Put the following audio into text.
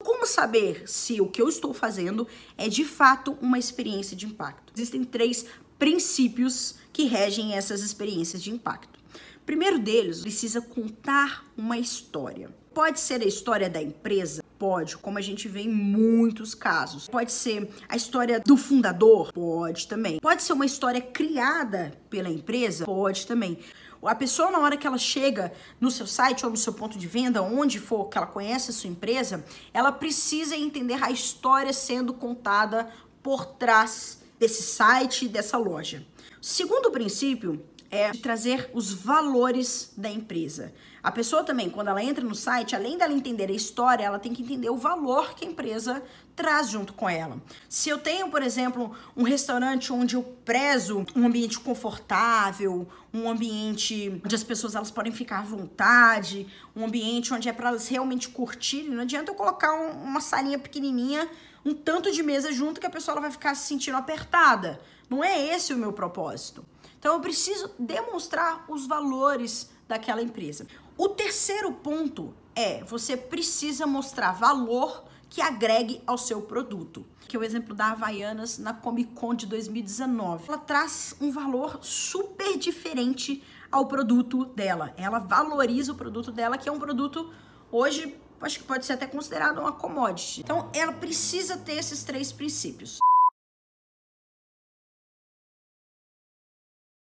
Como saber se o que eu estou fazendo é de fato uma experiência de impacto? Existem três princípios que regem essas experiências de impacto. primeiro deles, precisa contar uma história. Pode ser a história da empresa, Pode, como a gente vê em muitos casos. Pode ser a história do fundador? Pode também. Pode ser uma história criada pela empresa? Pode também. A pessoa, na hora que ela chega no seu site ou no seu ponto de venda, onde for que ela conhece a sua empresa, ela precisa entender a história sendo contada por trás desse site, dessa loja. Segundo princípio é trazer os valores da empresa. A pessoa também, quando ela entra no site, além dela entender a história, ela tem que entender o valor que a empresa traz junto com ela. Se eu tenho, por exemplo, um restaurante onde eu prezo um ambiente confortável, um ambiente onde as pessoas elas podem ficar à vontade, um ambiente onde é para elas realmente curtirem, não adianta eu colocar um, uma salinha pequenininha, um tanto de mesa junto que a pessoa ela vai ficar se sentindo apertada. Não é esse o meu propósito. Então eu preciso demonstrar os valores daquela empresa. O terceiro ponto é você precisa mostrar valor que agregue ao seu produto. Que é o exemplo da Havaianas na Comic Con de 2019. Ela traz um valor super diferente ao produto dela. Ela valoriza o produto dela, que é um produto hoje acho que pode ser até considerado uma commodity. Então, ela precisa ter esses três princípios.